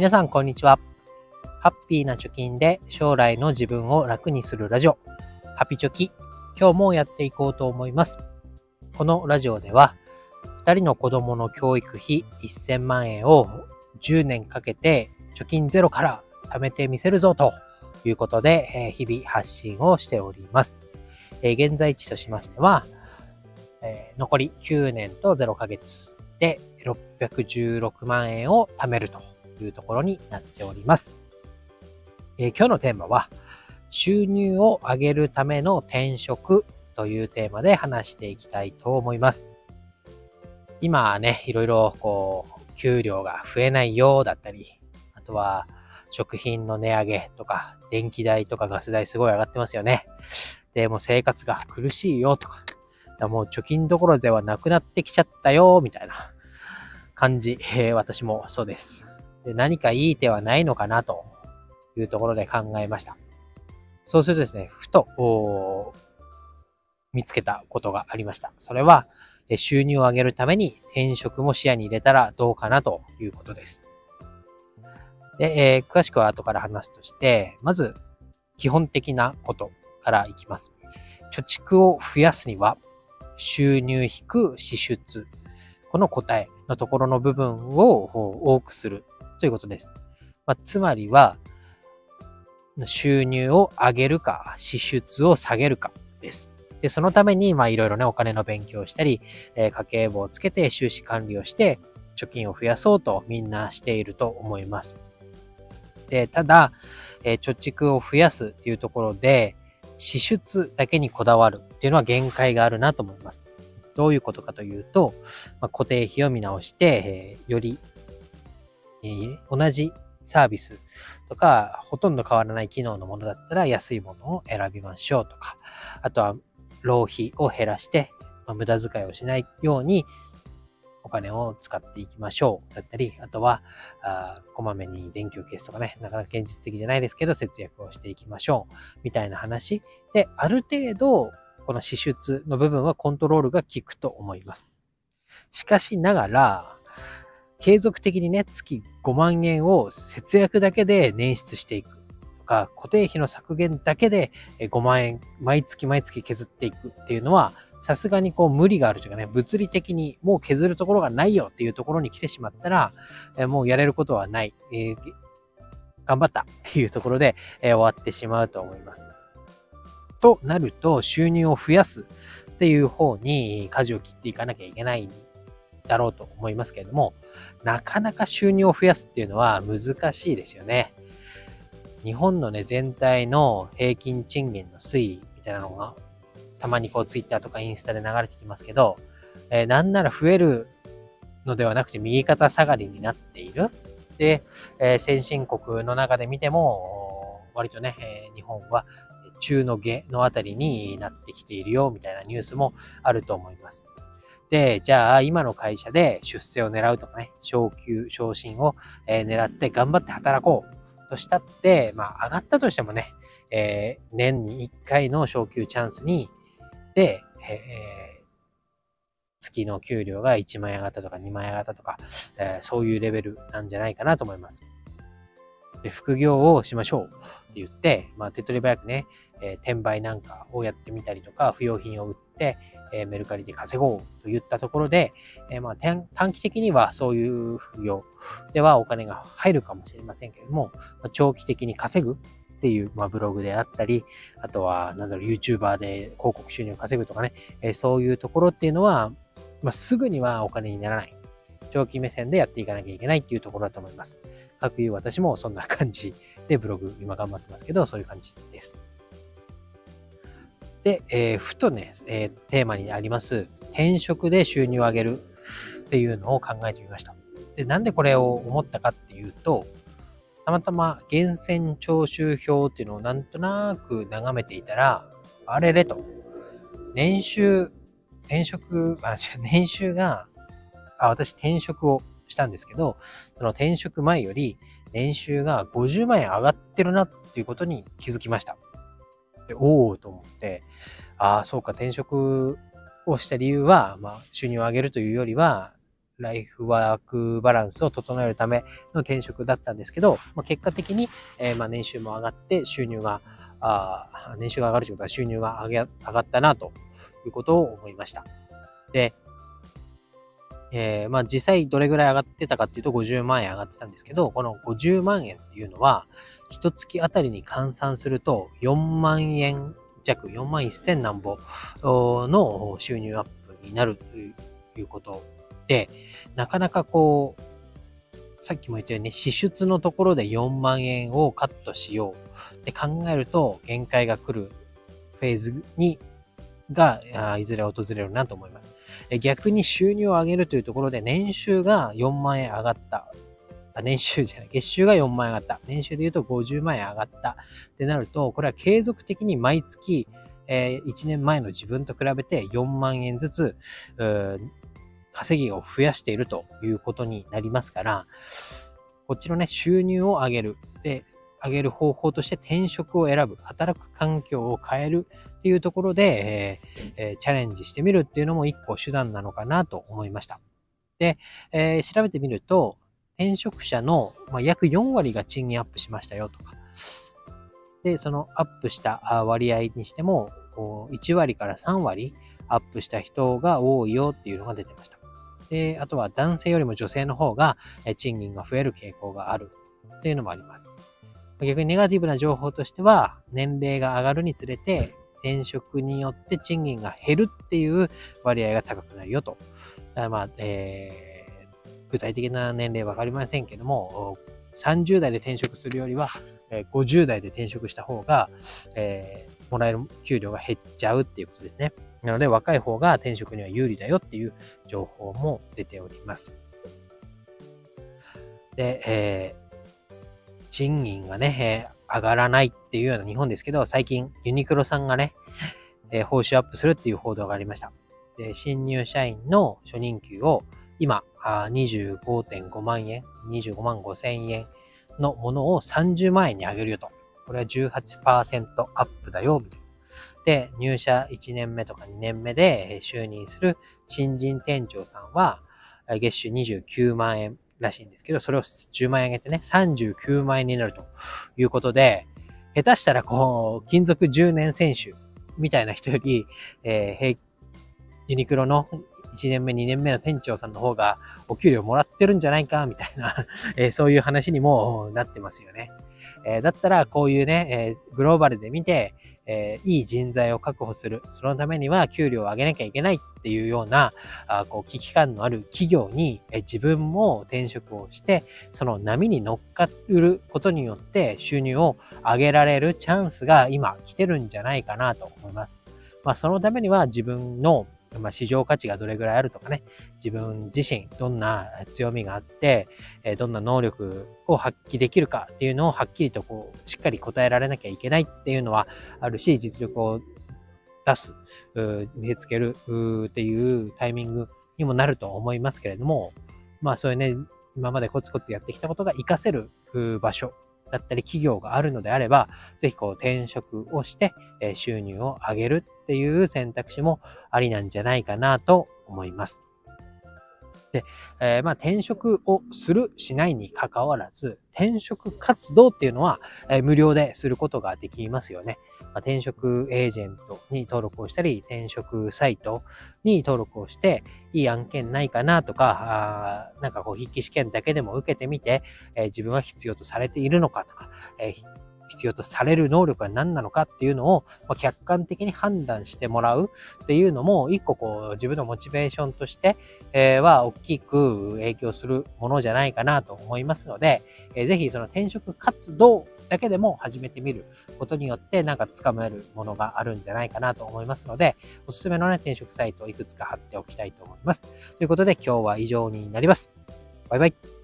皆さん、こんにちは。ハッピーな貯金で将来の自分を楽にするラジオ、ハピチョキ、今日もやっていこうと思います。このラジオでは、2人の子供の教育費1000万円を10年かけて貯金ゼロから貯めてみせるぞということで、日々発信をしております。現在地としましては、残り9年と0ヶ月で616万円を貯めるというところになっております。えー、今日のテーマは、収入を上げるための転職というテーマで話していきたいと思います。今ね、いろいろこう、給料が増えないようだったり、あとは食品の値上げとか、電気代とかガス代すごい上がってますよね。で、も生活が苦しいよとか、もう貯金どころではなくなってきちゃったよ、みたいな感じ。えー、私もそうです。で何かいい手はないのかなというところで考えました。そうするとですね、ふと、見つけたことがありました。それは、収入を上げるために転職も視野に入れたらどうかなということです。で、えー、詳しくは後から話すとして、まず、基本的なことからいきます。貯蓄を増やすには、収入引く支出。この答えのところの部分を多くするということです。まあ、つまりは、収入を上げるか、支出を下げるかです。で、そのために、まあ、いろいろね、お金の勉強をしたり、えー、家計簿をつけて収支管理をして、貯金を増やそうとみんなしていると思います。で、ただ、えー、貯蓄を増やすっていうところで、支出だけにこだわるっていうのは限界があるなと思います。どういうことかというと、まあ、固定費を見直して、えー、より同じサービスとか、ほとんど変わらない機能のものだったら安いものを選びましょうとか、あとは浪費を減らして、まあ、無駄遣いをしないようにお金を使っていきましょうだったり、あとは、あこまめに電気を消すとかね、なかなか現実的じゃないですけど、節約をしていきましょうみたいな話で、ある程度、この支出の部分はコントロールが効くと思います。しかしながら、継続的にね、月5万円を節約だけで捻出していくとか、固定費の削減だけで5万円毎月毎月削っていくっていうのは、さすがにこう無理があるというかね、物理的にもう削るところがないよっていうところに来てしまったら、もうやれることはない。えー、頑張ったっていうところで、え、終わってしまうと思います。となると、収入を増やすっていう方に舵を切っていかなきゃいけないだろうと思いますけれども、なかなか収入を増やすっていうのは難しいですよね。日本のね、全体の平均賃金の推移みたいなのが、たまにこうツイッターとかインスタで流れてきますけど、えー、なんなら増えるのではなくて右肩下がりになっている。で、えー、先進国の中で見ても、割とね、えー、日本は中の下のあたりになってきているよ、みたいなニュースもあると思います。で、じゃあ今の会社で出世を狙うとかね、昇給、昇進を、え、狙って頑張って働こうとしたって、まあ上がったとしてもね、えー、年に1回の昇給チャンスに、で、えー、月の給料が1万円上がったとか2万円上がったとか、えー、そういうレベルなんじゃないかなと思います。で、副業をしましょうって言って、まあ手っ取り早くね、え、転売なんかをやってみたりとか、不用品を売って、え、メルカリで稼ごうといったところで、え、まあ短期的にはそういう副業ではお金が入るかもしれませんけれども、ま、長期的に稼ぐっていう、まあ、ブログであったり、あとは、なんだろう、YouTuber で広告収入を稼ぐとかね、え、そういうところっていうのは、まあ、すぐにはお金にならない。長期目線でやっていかなきゃいけないっていうところだと思います。各言う私もそんな感じでブログ今頑張ってますけど、そういう感じです。で、えー、ふとね、えー、テーマにあります、転職で収入を上げるっていうのを考えてみました。で、なんでこれを思ったかっていうと、たまたま源泉徴収表っていうのをなんとなく眺めていたら、あれれと、年収、転職、あ、年収が、あ、私転職をしたんですけど、その転職前より年収が50万円上がってるなっていうことに気づきました。おおと思って、ああ、そうか、転職をした理由は、まあ、収入を上げるというよりは、ライフワークバランスを整えるための転職だったんですけど、まあ、結果的に、えー、まあ年収も上がって収入が、あ年収が上がるということは収入が上げ上がったなということを思いました。で、えー、まあ実際どれぐらい上がってたかっていうと50万円上がってたんですけど、この50万円っていうのは、一月あたりに換算すると4万円弱、4万1000何ぼの収入アップになるということで、なかなかこう、さっきも言ったように、支出のところで4万円をカットしようって考えると、限界が来るフェーズに、が、いずれ訪れるなと思います。逆に収入を上げるというところで、年収が4万円上がった。あ、年収じゃない、月収が4万円上がった。年収で言うと50万円上がったってなると、これは継続的に毎月、えー、1年前の自分と比べて4万円ずつ、稼ぎを増やしているということになりますから、こっちのね、収入を上げる。で、上げる方法として転職を選ぶ。働く環境を変えるっていうところで、えーえー、チャレンジしてみるっていうのも一個手段なのかなと思いました。で、えー、調べてみると、転職者の、ま、約4割が賃金アップしましたよとか。で、そのアップした割合にしても、1割から3割アップした人が多いよっていうのが出てました。で、あとは男性よりも女性の方が賃金が増える傾向があるっていうのもあります。逆にネガティブな情報としては、年齢が上がるにつれて転職によって賃金が減るっていう割合が高くなるよと。まあ、えー、具体的な年齢わかりませんけども、30代で転職するよりは、50代で転職した方が、えー、もらえる給料が減っちゃうっていうことですね。なので若い方が転職には有利だよっていう情報も出ております。で、えー、賃金がね、えー、上がらないっていうような日本ですけど、最近ユニクロさんがね、えー、報酬アップするっていう報道がありました。で、新入社員の初任給を今、25.5万円、25万5千円のものを30万円に上げるよと。これは18%アップだよ、みたいな。で、入社1年目とか2年目で就任する新人店長さんは、月収29万円らしいんですけど、それを10万円上げてね、39万円になるということで、下手したらこう、金属10年選手みたいな人より、えー、ユニクロの1年目、2年目の店長さんの方がお給料もらってるんじゃないか、みたいな え、そういう話にもなってますよね。え、だったらこういうね、えグローバルで見て、え、いい人材を確保する。そのためには給料を上げなきゃいけないっていうような、あこう危機感のある企業に、え自分も転職をして、その波に乗っかることによって収入を上げられるチャンスが今来てるんじゃないかなと思います。まあ、そのためには自分のまあ、市場価値がどれぐらいあるとかね、自分自身どんな強みがあって、えどんな能力を発揮できるかっていうのをはっきりとこう、しっかり答えられなきゃいけないっていうのはあるし、実力を出す、見せつけるっていうタイミングにもなると思いますけれども、まあそういうね、今までコツコツやってきたことが活かせる場所だったり企業があるのであれば、ぜひこう転職をして、え収入を上げるっていう選択肢もありなんじゃないかなと思います。で、えー、まあ転職をする、しないに関わらず、転職活動っていうのは、えー、無料ですることができますよね。まあ、転職エージェントに登録をしたり、転職サイトに登録をして、いい案件ないかなとか、あなんかこう筆記試験だけでも受けてみて、えー、自分は必要とされているのかとか、え必要とされる能力は何なのかっていうのを、ま客観的に判断してもらうっていうのも、一個こう自分のモチベーションとして、え、は大きく影響するものじゃないかなと思いますので、えー、ぜひその転職活動だけでも始めてみることによってなんか掴めるものがあるんじゃないかなと思いますので、おすすめのね、転職サイトをいくつか貼っておきたいと思います。ということで今日は以上になります。バイバイ。